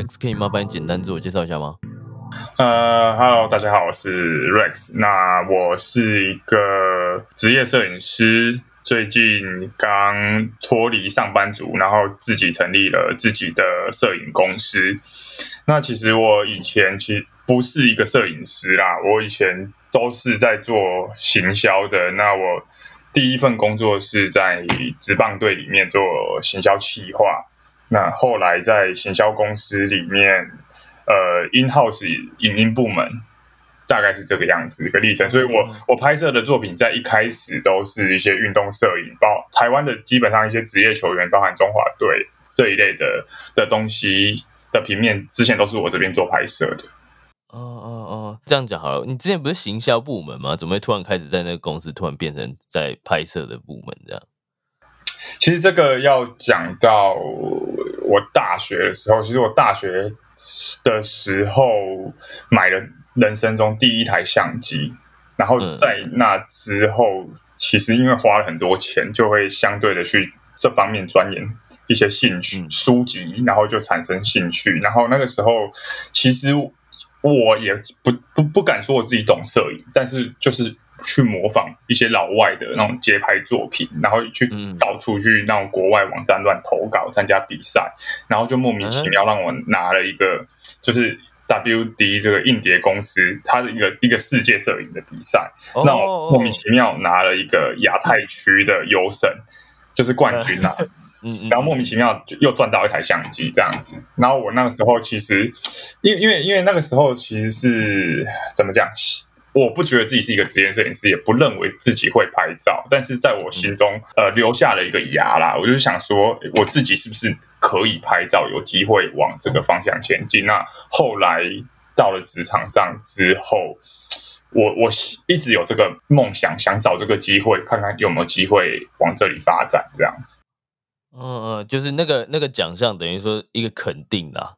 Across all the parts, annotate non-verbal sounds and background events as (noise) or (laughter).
Rex，可以麻烦你简单自我介绍一下吗？呃，Hello，大家好，我是 Rex。那我是一个职业摄影师，最近刚脱离上班族，然后自己成立了自己的摄影公司。那其实我以前其实不是一个摄影师啦，我以前都是在做行销的。那我第一份工作是在职棒队里面做行销企划。那后来在行销公司里面，呃，in house 影音部门大概是这个样子一个历程。所以我我拍摄的作品在一开始都是一些运动摄影，包台湾的基本上一些职业球员，包含中华队这一类的的东西的平面，之前都是我这边做拍摄的。哦哦哦，这样讲好了。你之前不是行销部门吗？怎么会突然开始在那个公司突然变成在拍摄的部门这样？其实这个要讲到我大学的时候，其实我大学的时候买了人生中第一台相机，然后在那之后，其实因为花了很多钱，就会相对的去这方面钻研一些兴趣书籍，然后就产生兴趣。然后那个时候，其实我也不不不敢说我自己懂摄影，但是就是。去模仿一些老外的那种街拍作品，然后去到处去那种国外网站乱投稿参加比赛，然后就莫名其妙让我拿了一个就是 WD 这个硬碟公司它的一个一个世界摄影的比赛，让我莫名其妙拿了一个亚太区的优胜，就是冠军啊，(laughs) 然后莫名其妙就又赚到一台相机这样子，然后我那个时候其实因因为因为那个时候其实是怎么讲？我不觉得自己是一个职业摄影师，也不认为自己会拍照，但是在我心中，呃，留下了一个牙啦。我就想说，我自己是不是可以拍照，有机会往这个方向前进？那后来到了职场上之后，我我一直有这个梦想，想找这个机会，看看有没有机会往这里发展，这样子。嗯嗯，就是那个那个奖项，等于说一个肯定啦。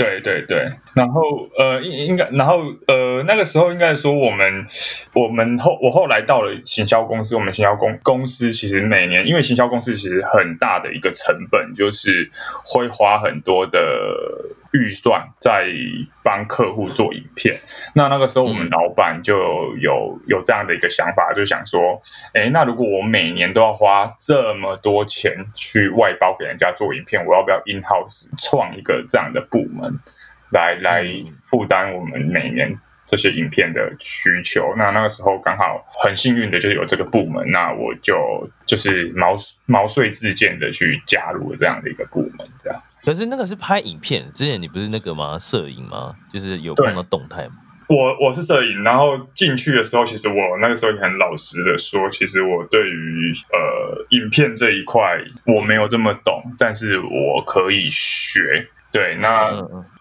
对对对，然后呃，应应该，然后呃，那个时候应该说我们我们后我后来到了行销公司，我们行销公公司其实每年，因为行销公司其实很大的一个成本，就是会花很多的。预算在帮客户做影片，那那个时候我们老板就有有这样的一个想法，就想说，哎，那如果我每年都要花这么多钱去外包给人家做影片，我要不要 in house 创一个这样的部门，来来负担我们每年？这些影片的需求，那那个时候刚好很幸运的就是有这个部门，那我就就是毛毛遂自荐的去加入这样的一个部门，这样。可是那个是拍影片，之前你不是那个吗？摄影吗？就是有看到动态吗？我我是摄影，然后进去的时候，其实我那个时候也很老实的说，其实我对于呃影片这一块我没有这么懂，但是我可以学。对，那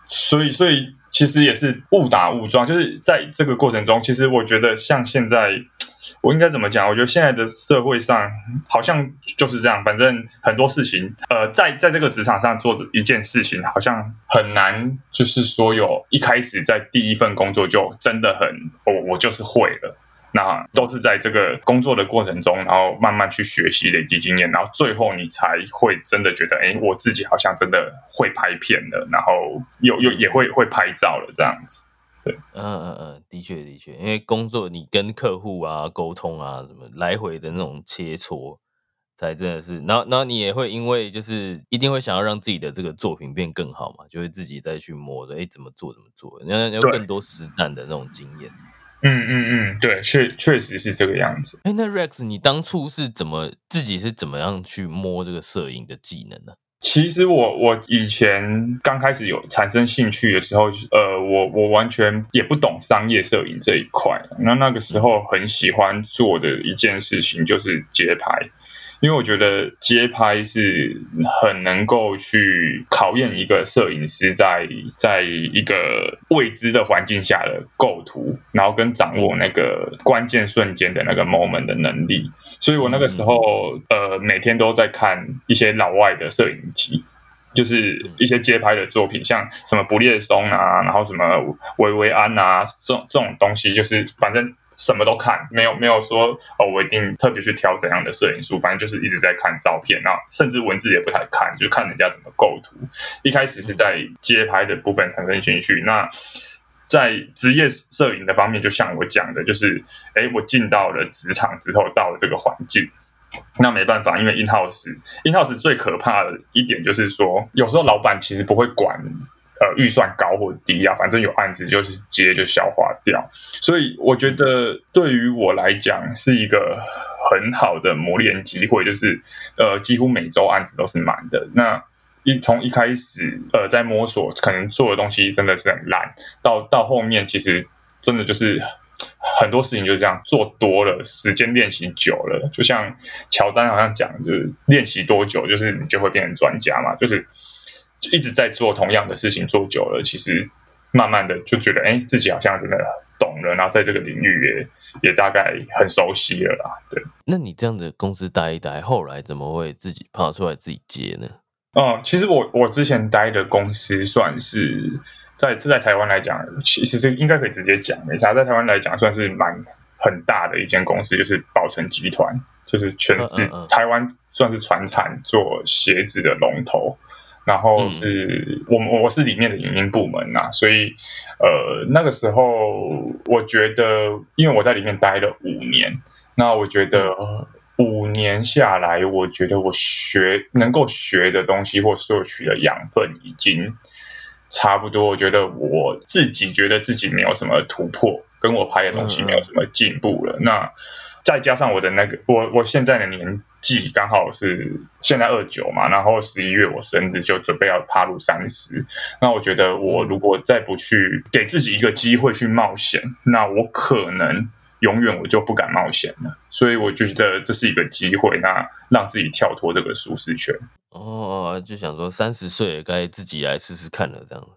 所以所以。其实也是误打误撞，就是在这个过程中，其实我觉得像现在，我应该怎么讲？我觉得现在的社会上好像就是这样，反正很多事情，呃，在在这个职场上做一件事情，好像很难，就是说有一开始在第一份工作就真的很，我我就是会了。那都是在这个工作的过程中，然后慢慢去学习、累积经验，然后最后你才会真的觉得，哎，我自己好像真的会拍片了，然后又又也会会拍照了，这样子。对，嗯嗯嗯，的确的确，因为工作你跟客户啊沟通啊，什么来回的那种切磋，才真的是，然后然后你也会因为就是一定会想要让自己的这个作品变更好嘛，就会自己再去摸着，哎，怎么做怎么做，要要更多实战的那种经验。嗯嗯嗯，对，确确实是这个样子。哎，那 Rex，你当初是怎么自己是怎么样去摸这个摄影的技能呢？其实我我以前刚开始有产生兴趣的时候，呃，我我完全也不懂商业摄影这一块。那那个时候很喜欢做的一件事情就是街拍。因为我觉得街拍是很能够去考验一个摄影师在在一个未知的环境下的构图，然后跟掌握那个关键瞬间的那个 moment 的能力。所以我那个时候呃每天都在看一些老外的摄影机。就是一些街拍的作品，像什么不列松啊，然后什么维维安啊，这种这种东西，就是反正什么都看，没有没有说哦，我一定特别去挑怎样的摄影书，反正就是一直在看照片，然后甚至文字也不太看，就看人家怎么构图。一开始是在街拍的部分产生兴趣，那在职业摄影的方面，就像我讲的，就是哎，我进到了职场之后，到了这个环境。那没办法，因为 in house，in house 最可怕的一点就是说，有时候老板其实不会管，呃，预算高或低啊，反正有案子就是接就消化掉。所以我觉得对于我来讲是一个很好的磨练机会，就是呃，几乎每周案子都是满的。那一从一开始呃在摸索，可能做的东西真的是很烂，到到后面其实真的就是。很多事情就是这样，做多了，时间练习久了，就像乔丹好像讲，就是练习多久，就是你就会变成专家嘛。就是一直在做同样的事情，做久了，其实慢慢的就觉得，哎，自己好像真的懂了，然后在这个领域也也大概很熟悉了啦。对，那你这样的公司待一待，后来怎么会自己跑出来自己接呢？哦，其实我我之前待的公司算是。在这在台湾来讲，其实应该可以直接讲，没啥。在台湾来讲，算是蛮很大的一间公司，就是宝成集团，就是全是台湾算是船产做鞋子的龙头。然后是我我是里面的影音部门呐，所以呃那个时候我觉得，因为我在里面待了五年，那我觉得五年下来，我觉得我学能够学的东西或摄取的养分已经。差不多，我觉得我自己觉得自己没有什么突破，跟我拍的东西没有什么进步了。那再加上我的那个，我我现在的年纪刚好是现在二九嘛，然后十一月我生日就准备要踏入三十。那我觉得我如果再不去给自己一个机会去冒险，那我可能永远我就不敢冒险了。所以我就觉得这是一个机会，那让自己跳脱这个舒适圈。哦，就想说三十岁该自己来试试看了，这样。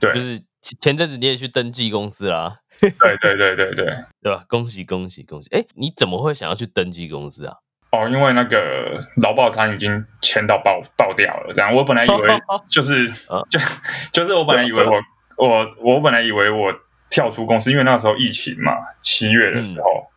对，就是前阵子你也去登记公司啦。对对对对对，(laughs) 对吧？恭喜恭喜恭喜！哎，你怎么会想要去登记公司啊？哦，因为那个劳保团已经签到爆爆掉了，这样。我本来以为就是 (laughs) 就就是我本来以为我我我本来以为我跳出公司，因为那时候疫情嘛，七月的时候，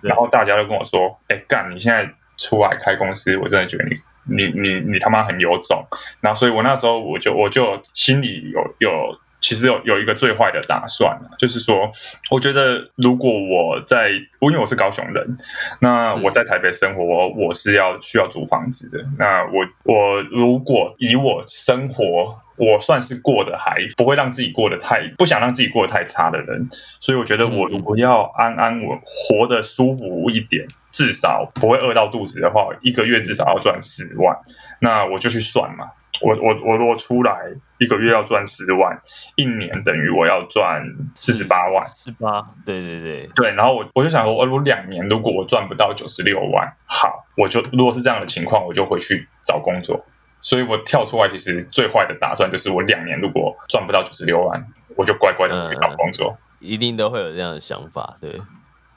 然后大家都跟我说：“哎，干，你现在出来开公司，我真的觉得你。”你你你他妈很有种，然后所以我那时候我就我就心里有有其实有有一个最坏的打算就是说我觉得如果我在，因为我是高雄人，那我在台北生活，我是要需要租房子的。那我我如果以我生活，我算是过得还不会让自己过得太不想让自己过得太差的人，所以我觉得我如果要安安稳活得舒服一点。至少不会饿到肚子的话，一个月至少要赚十万。那我就去算嘛，我我我如果出来一个月要赚十万，一年等于我要赚四十八万。十八，对对对对。然后我我就想说，我如果两年如果我赚不到九十六万，好，我就如果是这样的情况，我就回去找工作。所以我跳出来，其实最坏的打算就是我两年如果赚不到九十六万，我就乖乖的去找工作。一定都会有这样的想法，对。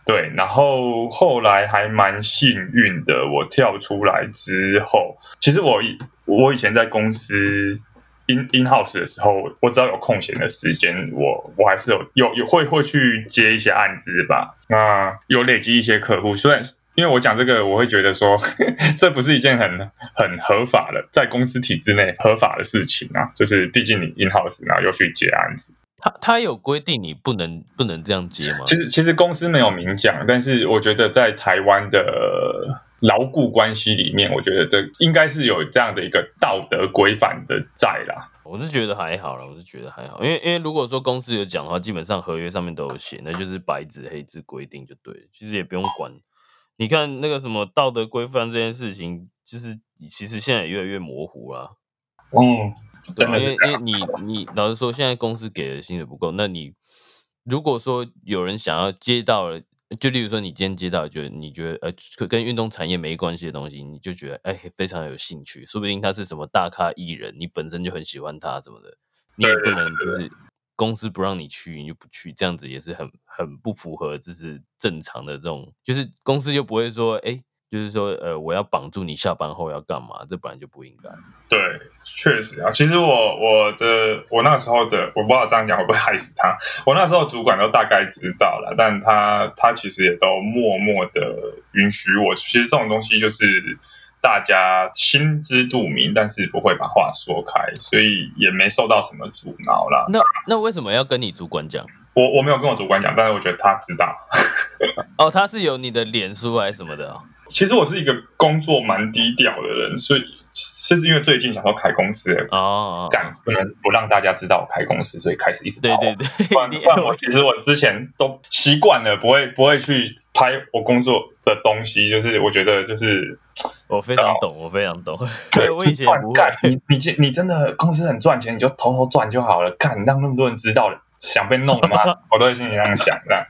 对，然后后来还蛮幸运的，我跳出来之后，其实我以我以前在公司 in in house 的时候，我只要有空闲的时间，我我还是有有有会会去接一些案子吧。那有累积一些客户，虽然因为我讲这个，我会觉得说 (laughs) 这不是一件很很合法的在公司体制内合法的事情啊，就是毕竟你 in house 然后又去接案子。他他有规定你不能不能这样接吗？其实其实公司没有明讲，但是我觉得在台湾的牢固关系里面，我觉得这应该是有这样的一个道德规范的在啦。我是觉得还好了，我是觉得还好，因为因为如果说公司有讲的话，基本上合约上面都有写，那就是白纸黑字规定就对，其实也不用管。你看那个什么道德规范这件事情，就是其实现在也越来越模糊了。嗯，真的因为因为你你老实说，现在公司给的薪水不够，那你如果说有人想要接到了，就例如说你今天接到，觉得你觉得呃跟运动产业没关系的东西，你就觉得哎非常有兴趣，说不定他是什么大咖艺人，你本身就很喜欢他什么的，你也不能就是公司不让你去，你就不去，这样子也是很很不符合就是正常的这种，就是公司就不会说哎。就是说，呃，我要绑住你下班后要干嘛？这本来就不应该。对，确实啊。其实我我的我那时候的，我不知道这样讲会不会害死他。我那时候主管都大概知道了，但他他其实也都默默的允许我。其实这种东西就是大家心知肚明，但是不会把话说开，所以也没受到什么阻挠啦。那那为什么要跟你主管讲？我我没有跟我主管讲，但是我觉得他知道。(laughs) 哦，他是有你的脸书还是什么的？其实我是一个工作蛮低调的人，所以就是因为最近想说开公司哦，干不能不让大家知道我开公司，所以开始一直对对对，不然 (laughs) 不然我其实我之前都习惯了，不会不会去拍我工作的东西，就是我觉得就是我非常懂，我非常懂，(laughs) 对，(laughs) 我以前不干，你你你真的公司很赚钱，你就偷偷赚就好了，干让那么多人知道了。想被弄了吗？我都会心里这样想的。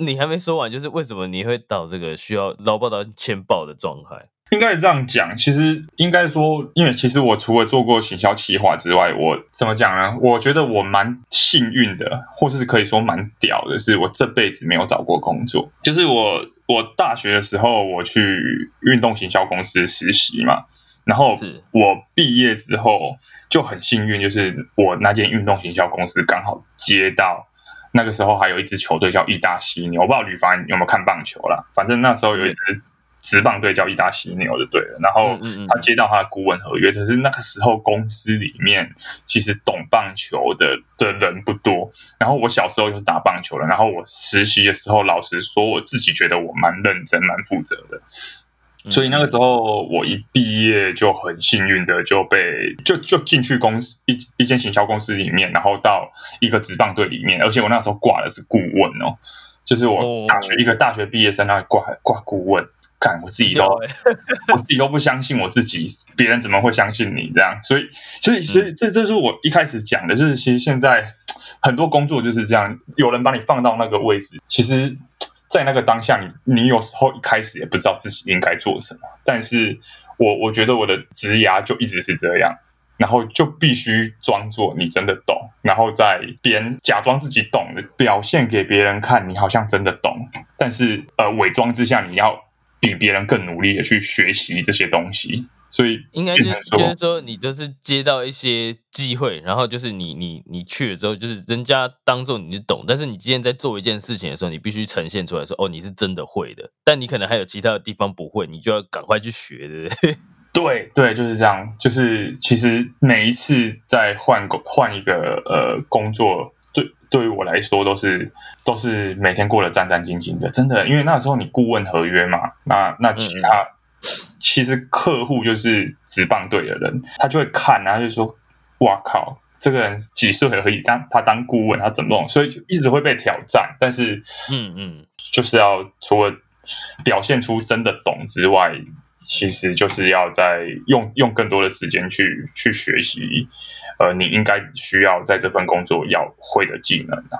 你还没说完，就是为什么你会到这个需要劳报到签报的状态？应该这样讲，其实应该说，因为其实我除了做过行销企划之外，我怎么讲呢？我觉得我蛮幸运的，或是可以说蛮屌的，是我这辈子没有找过工作。就是我我大学的时候，我去运动行销公司实习嘛。然后我毕业之后就很幸运，就是我那间运动行销公司刚好接到那个时候还有一支球队叫义大犀牛，我不知道吕凡有没有看棒球啦，反正那时候有一支职棒队叫伊达犀牛就对了。然后他接到他的顾问合约，可是那个时候公司里面其实懂棒球的的人不多。然后我小时候就是打棒球的，然后我实习的时候，老实说，我自己觉得我蛮认真、蛮负责的。所以那个时候我一毕业就很幸运的就被就就进去公司一一间行销公司里面，然后到一个职棒队里面，而且我那时候挂的是顾问哦，就是我大学一个大学毕业生那里挂挂顾问，看我自己都 (laughs) 我自己都不相信我自己，别人怎么会相信你这样？所以所以所以这这是我一开始讲的，就是其实现在很多工作就是这样，有人把你放到那个位置，其实。在那个当下，你你有时候一开始也不知道自己应该做什么，但是我我觉得我的职涯就一直是这样，然后就必须装作你真的懂，然后在别人假装自己懂的表现给别人看，你好像真的懂，但是呃伪装之下，你要比别人更努力的去学习这些东西。所以应该就就是说，你就是接到一些机会，然后就是你你你去了之后，就是人家当做你是懂，但是你今天在做一件事情的时候，你必须呈现出来说，哦，你是真的会的，但你可能还有其他的地方不会，你就要赶快去学，对不对？对对，就是这样。就是其实每一次在换工换一个呃工作，对对于我来说都是都是每天过得战战兢兢的，真的，因为那时候你顾问合约嘛，那那其他。其实客户就是职棒队的人，他就会看，然后就说：“哇靠，这个人几岁而已，当他当顾问，他怎么弄？”所以就一直会被挑战。但是，嗯嗯，就是要除了表现出真的懂之外，其实就是要在用用更多的时间去去学习，呃，你应该需要在这份工作要会的技能啊。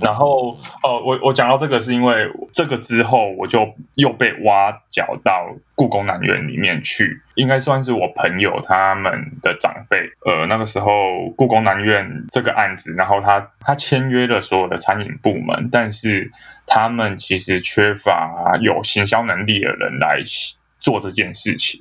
然后，呃，我我讲到这个是因为这个之后，我就又被挖角到故宫南院里面去，应该算是我朋友他们的长辈。呃，那个时候故宫南院这个案子，然后他他签约了所有的餐饮部门，但是他们其实缺乏有行销能力的人来做这件事情，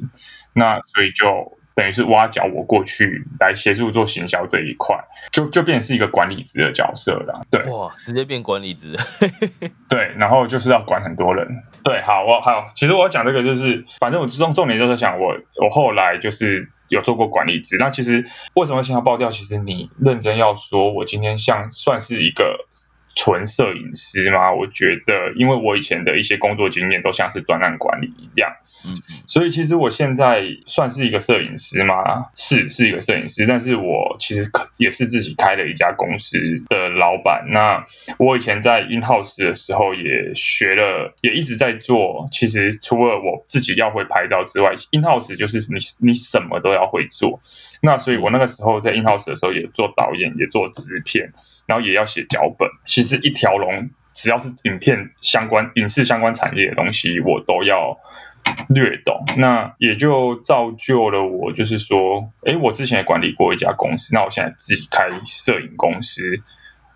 那所以就。等于是挖角我过去来协助做行销这一块，就就变成是一个管理职的角色了。对，哇，直接变管理职。(laughs) 对，然后就是要管很多人。对，好，我好，其实我讲这个就是，反正我重重点就是想，我我后来就是有做过管理职。那其实为什么想要爆掉？其实你认真要说，我今天像算是一个纯摄影师吗？我觉得，因为我以前的一些工作经验都像是专案管理一样，嗯，所以其实我现在算是一个摄影师吗？是，是一个摄影师，但是我其实也是自己开了一家公司的老板。那我以前在 in house 的时候也学了，也一直在做。其实除了我自己要会拍照之外，in house 就是你你什么都要会做。那所以我那个时候在 in house 的时候也做导演，也做制片。然后也要写脚本，其实一条龙，只要是影片相关、影视相关产业的东西，我都要略懂。那也就造就了我，就是说，哎，我之前也管理过一家公司，那我现在自己开摄影公司。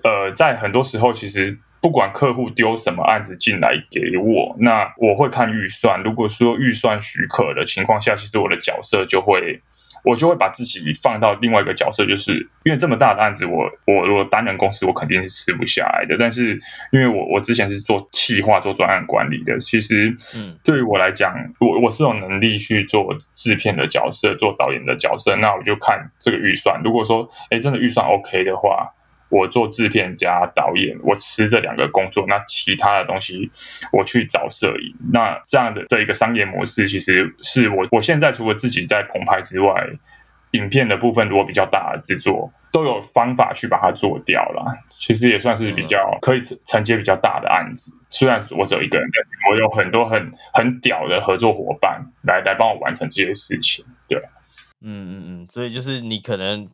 呃，在很多时候，其实不管客户丢什么案子进来给我，那我会看预算。如果说预算许可的情况下，其实我的角色就会。我就会把自己放到另外一个角色，就是因为这么大的案子，我我我单人公司我肯定是吃不下来的。但是因为我我之前是做企划、做专案管理的，其实嗯，对于我来讲，我我是有能力去做制片的角色、做导演的角色。那我就看这个预算，如果说哎真的预算 OK 的话。我做制片加导演，我吃这两个工作，那其他的东西我去找摄影。那这样的这一个商业模式，其实是我我现在除了自己在棚拍之外，影片的部分如果比较大的制作，都有方法去把它做掉了。其实也算是比较可以承接比较大的案子。虽然我只有一个人，但是我有很多很很屌的合作伙伴来来帮我完成这些事情。对，嗯嗯嗯，所以就是你可能。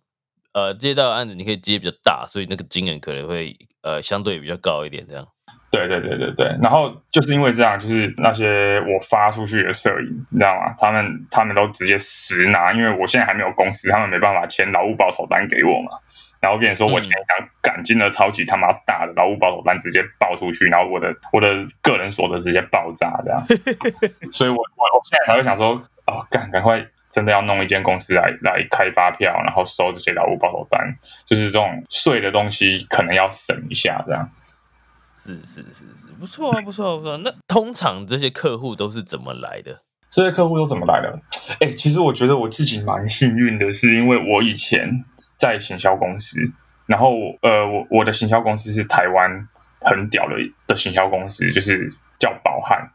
呃，接到案子你可以接比较大，所以那个金额可能会呃相对比较高一点，这样。对对对对对，然后就是因为这样，就是那些我发出去的摄影，你知道吗？他们他们都直接实拿，因为我现在还没有公司，他们没办法签劳务报酬单给我嘛。然后跟你说，我前一张赶金的超级他妈大的劳务报酬单，直接报出去，然后我的我的个人所得直接爆炸，这样。(laughs) 所以我我我现在才会想说，哦，赶赶快。真的要弄一间公司来来开发票，然后收这些劳务报酬单，就是这种税的东西，可能要省一下，这样。是是是是，不错啊，不错不错。那通常这些客户都是怎么来的？这些客户都怎么来的？哎，其实我觉得我自己蛮幸运的，是因为我以前在行销公司，然后呃，我我的行销公司是台湾很屌的的行销公司，就是叫宝汉。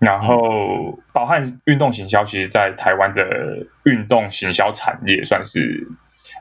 然后，宝汉运动行销，其实在台湾的运动行销产业算是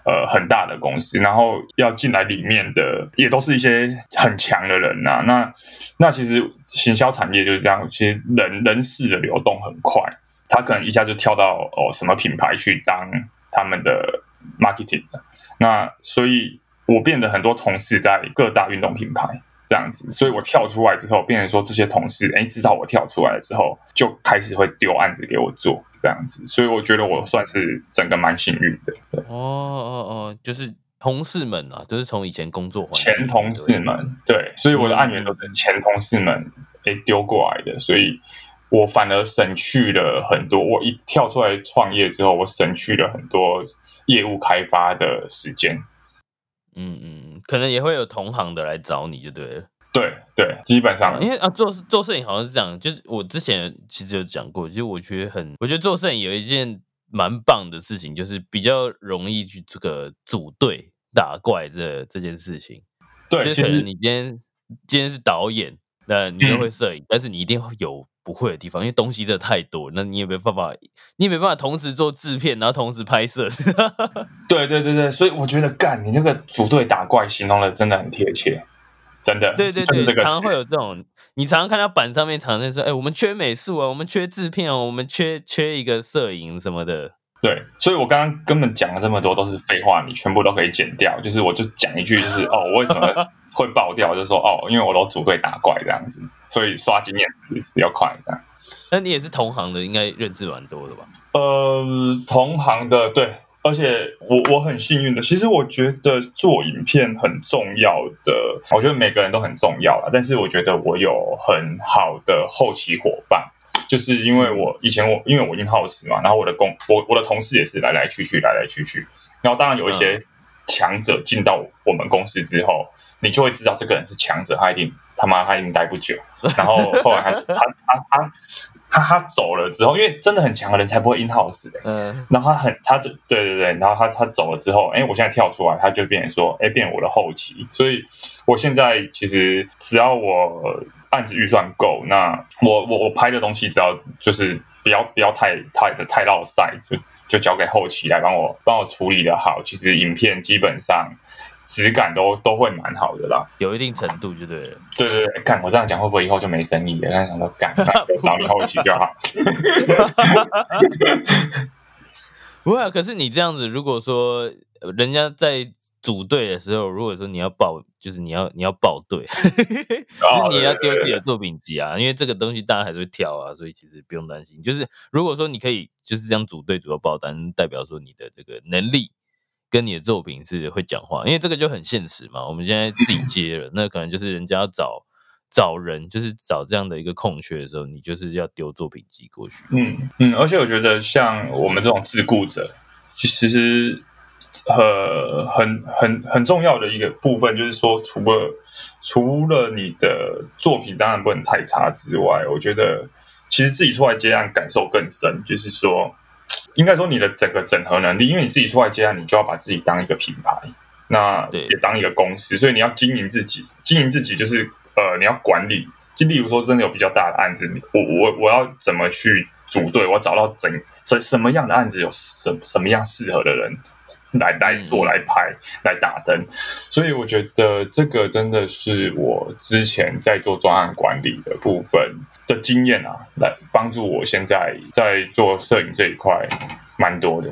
呃很大的公司。然后要进来里面的，也都是一些很强的人呐。那那其实行销产业就是这样，其实人人事的流动很快，他可能一下就跳到哦什么品牌去当他们的 marketing 的。那所以我变得很多同事在各大运动品牌。这样子，所以我跳出来之后，变成说这些同事，哎，知道我跳出来了之后，就开始会丢案子给我做，这样子，所以我觉得我算是整个蛮幸运的。哦哦哦，就是同事们啊，就是从以前工作前同事们，对，所以我的案源都是前同事们哎丢过来的，所以我反而省去了很多。我一跳出来创业之后，我省去了很多业务开发的时间。嗯嗯，可能也会有同行的来找你就对了。对对，基本上，因为啊，做做摄影好像是这样，就是我之前其实有讲过，其实我觉得很，我觉得做摄影有一件蛮棒的事情，就是比较容易去这个组队打怪这这件事情。对，就是可能你今天今天是导演，那你又会摄影，但是你一定会有。不会的地方，因为东西真的太多，那你也没办法，你也没办法同时做制片，然后同时拍摄。(laughs) 对对对对，所以我觉得干你那个组队打怪形容的真的很贴切，真的。对对对，常常会有这种，你常常看到板上面常常说，哎，我们缺美术啊，我们缺制片哦，我们缺缺一个摄影什么的。对，所以我刚刚根本讲了这么多都是废话，你全部都可以剪掉。就是我就讲一句，就是哦，我为什么会爆掉？就说哦，因为我都组队打怪这样子，所以刷经验值比较快。这样，那你也是同行的，应该认识蛮多的吧？呃，同行的对，而且我我很幸运的，其实我觉得做影片很重要的，我觉得每个人都很重要了。但是我觉得我有很好的后期伙伴。就是因为我以前我因为我 in house 嘛，然后我的工我我的同事也是来来去去来来去去，然后当然有一些强者进到我们公司之后，你就会知道这个人是强者，他一定他妈他一定待不久。(laughs) 然后后来他他他他他他走了之后，因为真的很强的人才不会 in house 的。嗯，然后他很，他就对对对，然后他他走了之后，哎，我现在跳出来，他就变成说，哎，变我的后期。所以我现在其实只要我案子预算够，那我我我拍的东西只要就是不要不要太太的太绕塞，就就交给后期来帮我帮我处理的好。其实影片基本上。质感都都会蛮好的啦，有一定程度就对了。对对对，干我这样讲会不会以后就没生意了？他想说干，(laughs) 找你后期就好。不会啊，可是你这样子，如果说人家在组队的时候，如果说你要报，就是你要你要报队，(laughs) 就是你要丢自己的作品集啊，因为这个东西大家还是会挑啊，所以其实不用担心。就是如果说你可以就是这样组队组到报单，代表说你的这个能力。跟你的作品是会讲话，因为这个就很现实嘛。我们现在自己接了，那可能就是人家要找找人，就是找这样的一个空缺的时候，你就是要丢作品集过去。嗯嗯，而且我觉得像我们这种自雇者，其实很很很很重要的一个部分，就是说，除了除了你的作品当然不能太差之外，我觉得其实自己出来接案感受更深，就是说。应该说你的整个整合能力，因为你自己出来接案，你就要把自己当一个品牌，那也当一个公司，所以你要经营自己，经营自己就是呃，你要管理。就例如说，真的有比较大的案子，我我我要怎么去组队？我找到怎怎什么样的案子有什什么样适合的人来来做来拍来打灯，所以我觉得这个真的是我之前在做专案管理的部分。的经验啊，来帮助我现在在做摄影这一块蛮多的。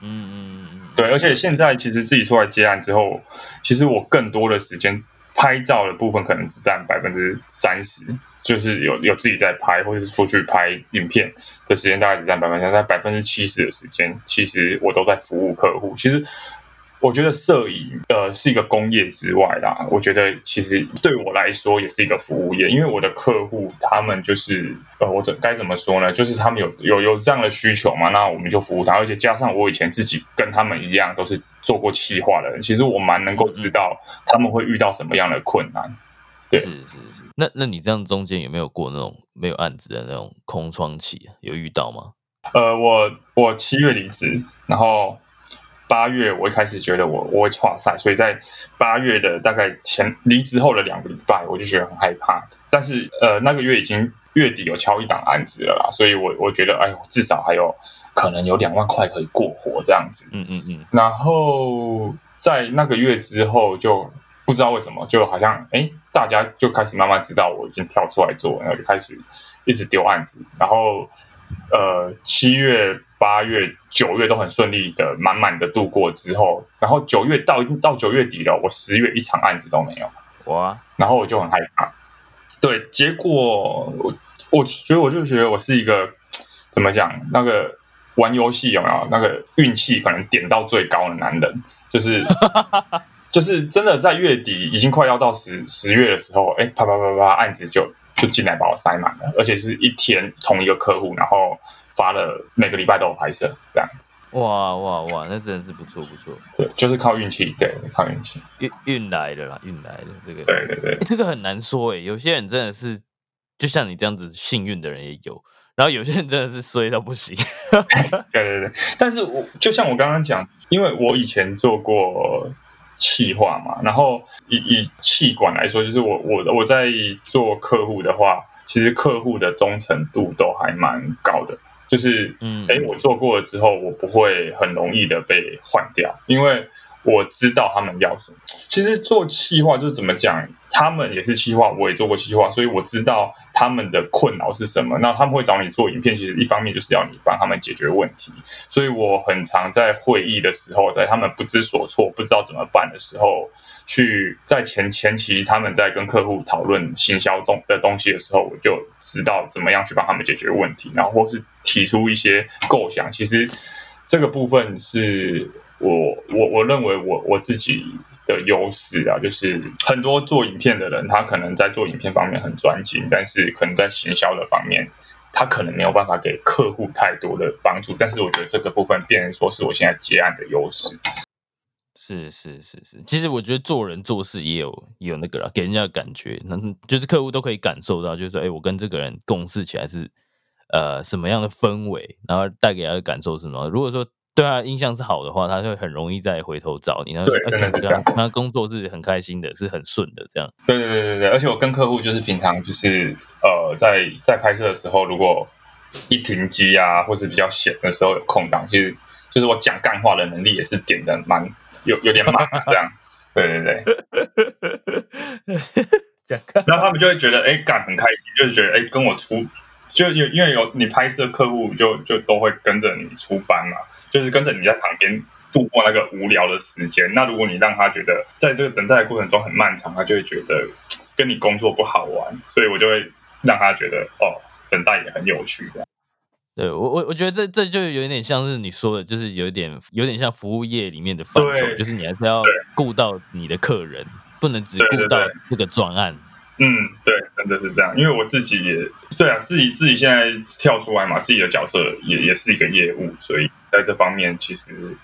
嗯嗯嗯，对，而且现在其实自己出来接案之后，其实我更多的时间拍照的部分可能只占百分之三十，就是有有自己在拍，或者是出去拍影片的时间大概只占百分之，在百分之七十的时间，其实我都在服务客户。其实。我觉得摄影呃是一个工业之外啦，我觉得其实对我来说也是一个服务业，因为我的客户他们就是呃我怎该怎么说呢？就是他们有有有这样的需求嘛，那我们就服务他，而且加上我以前自己跟他们一样都是做过企划的人，其实我蛮能够知道他们会遇到什么样的困难。对，是是是。那那你这样中间有没有过那种没有案子的那种空窗期？有遇到吗？呃，我我七月离职，然后。八月，我一开始觉得我我会跨赛，所以在八月的大概前离职后的两个礼拜，我就觉得很害怕。但是呃，那个月已经月底有敲一档案子了啦，所以我我觉得哎呦，至少还有可能有两万块可以过活这样子。嗯嗯嗯。然后在那个月之后，就不知道为什么，就好像哎，大家就开始慢慢知道我已经跳出来做，然后就开始一直丢案子，然后。呃，七月、八月、九月都很顺利的，满满的度过之后，然后九月到到九月底了，我十月一场案子都没有，哇！然后我就很害怕。对，结果我我觉得我就觉得我是一个怎么讲，那个玩游戏有没有那个运气可能点到最高的男人，就是就是真的在月底已经快要到十十月的时候，哎，啪啪啪啪，案子就。就进来把我塞满了，而且是一天同一个客户，然后发了每个礼拜都有拍摄这样子。哇哇哇，那真的是不错不错。对，就是靠运气，对，靠运气运运来的啦，运来的这个。对对对，这个很难说哎，有些人真的是就像你这样子幸运的人也有，然后有些人真的是衰到不行。(laughs) 对对对，但是我就像我刚刚讲，因为我以前做过。气化嘛，然后以以气管来说，就是我我我在做客户的话，其实客户的忠诚度都还蛮高的，就是嗯，哎，我做过了之后，我不会很容易的被换掉，因为。我知道他们要什么。其实做企划就是怎么讲，他们也是企划，我也做过企划，所以我知道他们的困扰是什么。那他们会找你做影片，其实一方面就是要你帮他们解决问题。所以我很常在会议的时候，在他们不知所措、不知道怎么办的时候，去在前前期他们在跟客户讨论行销东的东西的时候，我就知道怎么样去帮他们解决问题，然后或是提出一些构想。其实这个部分是。我我我认为我我自己的优势啊，就是很多做影片的人，他可能在做影片方面很专精，但是可能在行销的方面，他可能没有办法给客户太多的帮助。但是我觉得这个部分，变成说是我现在接案的优势。是是是是，其实我觉得做人做事也有也有那个了，给人家的感觉，那就是客户都可以感受到，就是说，哎，我跟这个人共事起来是呃什么样的氛围，然后带给他的感受是什么。如果说对啊印象是好的话，他就很容易再回头找你。然后对真的是这样他工作是很开心的，是很顺的这样。对对对对对，而且我跟客户就是平常就是呃，在在拍摄的时候，如果一停机啊，或是比较闲的时候有空档，其实就是我讲干话的能力也是点的蛮有有点满的这样。对对对，(laughs) 讲干然后他们就会觉得哎干很开心，就是觉得哎跟我出。就有因为有你拍摄客户就就都会跟着你出班嘛，就是跟着你在旁边度过那个无聊的时间。那如果你让他觉得在这个等待的过程中很漫长，他就会觉得跟你工作不好玩，所以我就会让他觉得哦，等待也很有趣这样。对我我我觉得这这就有点像是你说的，就是有点有点像服务业里面的范畴，就是你还是要对顾到你的客人，不能只顾到这个专案。嗯，对，真的是这样。因为我自己也对啊，自己自己现在跳出来嘛，自己的角色也也是一个业务，所以在这方面，其实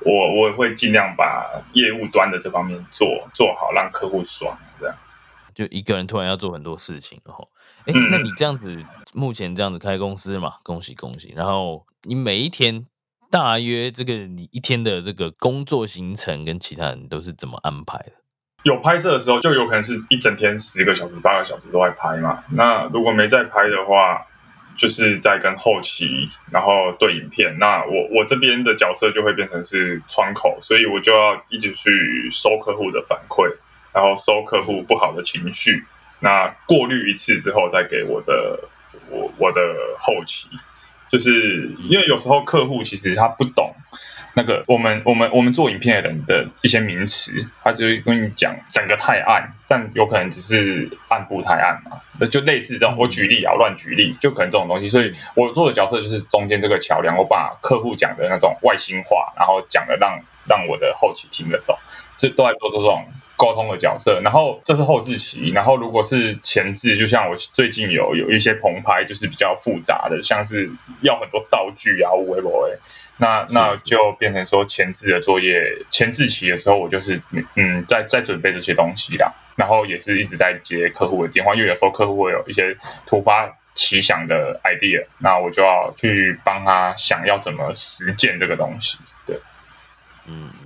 我我也会尽量把业务端的这方面做做好，让客户爽这样。就一个人突然要做很多事情，然后，哎，嗯那你这样子目前这样子开公司嘛，恭喜恭喜。然后你每一天大约这个你一天的这个工作行程跟其他人都是怎么安排的？有拍摄的时候，就有可能是一整天十个小时、八个小时都在拍嘛。那如果没在拍的话，就是在跟后期，然后对影片。那我我这边的角色就会变成是窗口，所以我就要一直去收客户的反馈，然后收客户不好的情绪，那过滤一次之后，再给我的我我的后期。就是因为有时候客户其实他不懂那个我们我们我们做影片的人的一些名词，他就会跟你讲整个太暗，但有可能只是暗部太暗嘛，那就类似这种。我举例啊，乱举例，就可能这种东西。所以我做的角色就是中间这个桥梁，我把客户讲的那种外星话，然后讲的让让我的后期听得懂，这都在做这种沟通的角色。然后这是后置期，然后如果是前置，就像我最近有有一些棚拍，就是比较复杂的，像是要很多道具啊，微博哎，那那就变成说前置的作业，前置期的时候，我就是嗯，在在准备这些东西啦，然后也是一直在接客户的电话，因为有时候客户会有一些突发奇想的 idea，那我就要去帮他想要怎么实践这个东西。对，嗯嗯，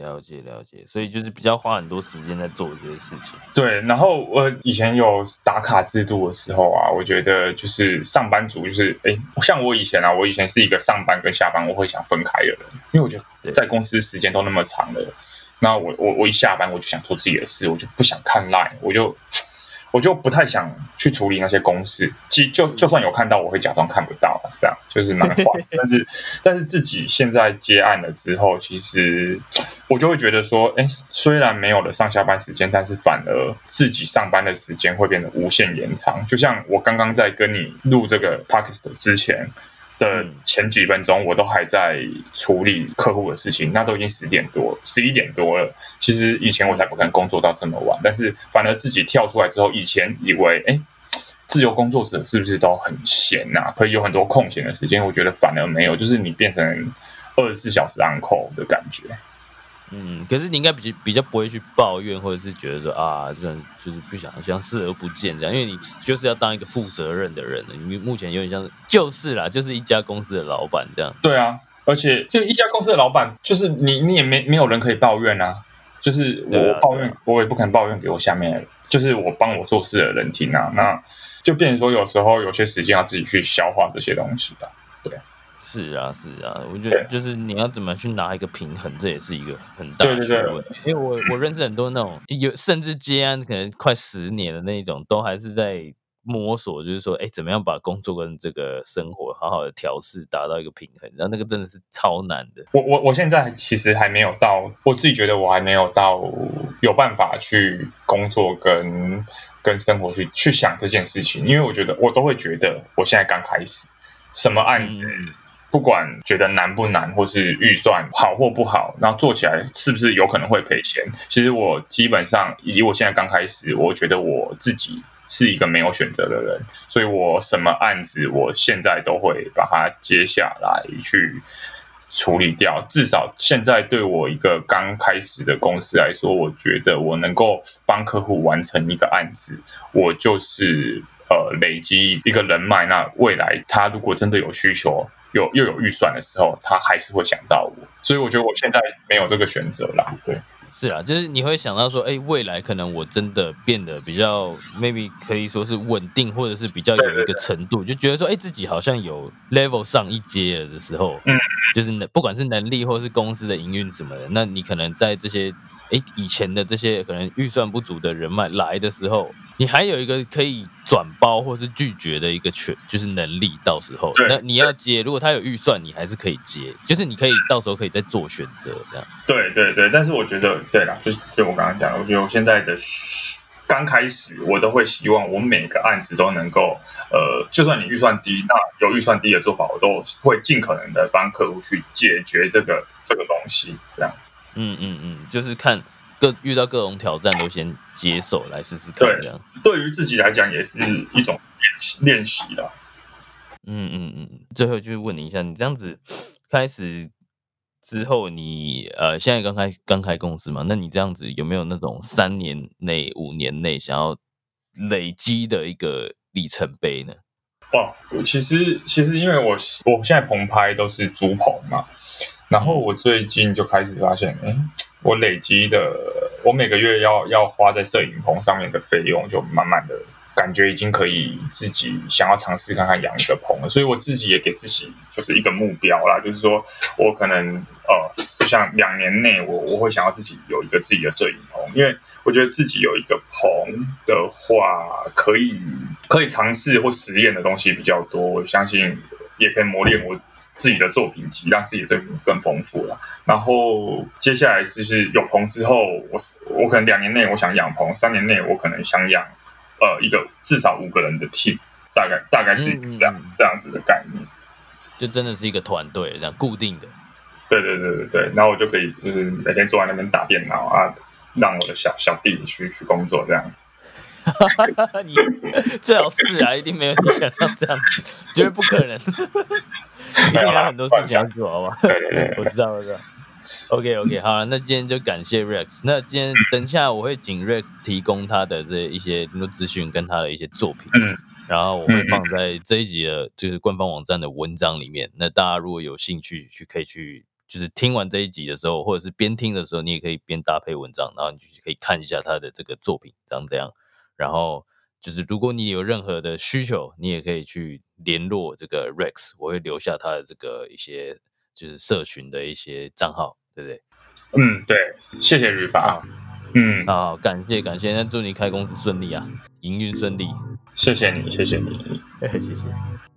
了解了解，所以就是比较花很多时间在做这些事情。对，然后我以前有打卡制度的时候啊，我觉得就是上班族就是，哎，像我以前啊，我以前是一个上班跟下班我会想分开的人，因为我觉得在公司时间都那么长了，那我我我一下班我就想做自己的事，我就不想看 line，我就我就不太想去处理那些公式，其实就就算有看到，我会假装看不到，这样就是蛮 (laughs) 坏。但是但是自己现在接案了之后，其实我就会觉得说，哎，虽然没有了上下班时间，但是反而自己上班的时间会变得无限延长。就像我刚刚在跟你录这个 podcast 之前。的嗯前几分钟，我都还在处理客户的事情，那都已经十点多、十一点多了。其实以前我才不可能工作到这么晚，但是反而自己跳出来之后，以前以为哎，自由工作者是不是都很闲呐、可以有很多空闲的时间？我觉得反而没有，就是你变成二十四小时 on call 的感觉。嗯，可是你应该比比较不会去抱怨，或者是觉得说啊，就就是不想像视而不见这样，因为你就是要当一个负责任的人了。你目前有点像是就是啦，就是一家公司的老板这样。对啊，而且就一家公司的老板，就是你，你也没没有人可以抱怨啊。就是我抱怨，我也不可能抱怨给我下面的人，就是我帮我做事的人听啊。那就变成说，有时候有些时间要自己去消化这些东西啊。是啊，是啊，我觉得就是你要怎么去拿一个平衡，这也是一个很大的对对对学问。因为我我认识很多那种有甚至接案可能快十年的那一种，都还是在摸索，就是说，哎，怎么样把工作跟这个生活好好的调试，达到一个平衡。然后那个真的是超难的。我我我现在其实还没有到，我自己觉得我还没有到有办法去工作跟跟生活去去想这件事情，因为我觉得我都会觉得我现在刚开始，什么案子。嗯不管觉得难不难，或是预算好或不好，然后做起来是不是有可能会赔钱？其实我基本上以我现在刚开始，我觉得我自己是一个没有选择的人，所以我什么案子，我现在都会把它接下来去处理掉。至少现在对我一个刚开始的公司来说，我觉得我能够帮客户完成一个案子，我就是呃累积一个人脉，那未来他如果真的有需求，有又有预算的时候，他还是会想到我。所以我觉得我现在没有这个选择啦。对，是啊，就是你会想到说，哎，未来可能我真的变得比较 maybe 可以说是稳定，或者是比较有一个程度，就觉得说，哎，自己好像有 level 上一阶了的时候，嗯，就是不管是能力或是公司的营运什么的，那你可能在这些。哎，以前的这些可能预算不足的人脉来的时候，你还有一个可以转包或是拒绝的一个权，就是能力。到时候，那你要接，如果他有预算，你还是可以接，就是你可以到时候可以再做选择这样。对对对，但是我觉得，对啦，就是就我刚刚讲，我觉得我现在的刚开始，我都会希望我每个案子都能够，呃，就算你预算低，那有预算低的做法，我都会尽可能的帮客户去解决这个这个东西，这样子。嗯嗯嗯，就是看各遇到各种挑战都先接受来试试看，这样对于自己来讲也是一种练习练习的。嗯嗯嗯，最后就是问你一下，你这样子开始之后，你呃现在刚开刚开公司嘛？那你这样子有没有那种三年内、五年内想要累积的一个里程碑呢？哇，其实其实因为我我现在棚拍都是租棚嘛。然后我最近就开始发现，哎，我累积的，我每个月要要花在摄影棚上面的费用，就慢慢的感觉已经可以自己想要尝试看看养一个棚了。所以我自己也给自己就是一个目标啦，就是说我可能呃，就像两年内我我会想要自己有一个自己的摄影棚，因为我觉得自己有一个棚的话，可以可以尝试或实验的东西比较多，我相信也可以磨练我。自己的作品集，让自己的作品更丰富了。然后接下来就是有棚之后，我我可能两年内我想养棚，三年内我可能想养呃一个至少五个人的 team，大概大概是这样这样子的概念，就真的是一个团队这样固定的。对对对对对，然后我就可以就是每天坐在那边打电脑啊，让我的小小弟去去工作这样子。(laughs) 你最好是啊，一定没有你想象这样子，绝对不可能。(laughs) 一定有很多事情要做，好吧？我知道，我知道。OK OK，好了，那今天就感谢 Rex。那今天等一下我会请 Rex 提供他的这一些很多资讯跟他的一些作品，嗯，然后我会放在这一集的就是官方网站的文章里面。那大家如果有兴趣去，可以去，就是听完这一集的时候，或者是边听的时候，你也可以边搭配文章，然后你就可以看一下他的这个作品长怎样。然后就是，如果你有任何的需求，你也可以去联络这个 Rex，我会留下他的这个一些就是社群的一些账号，对不对？嗯，对，谢谢吕法。嗯，好，感谢感谢，那祝你开公司顺利啊，营运顺利。谢谢你，谢谢你，(laughs) 谢谢。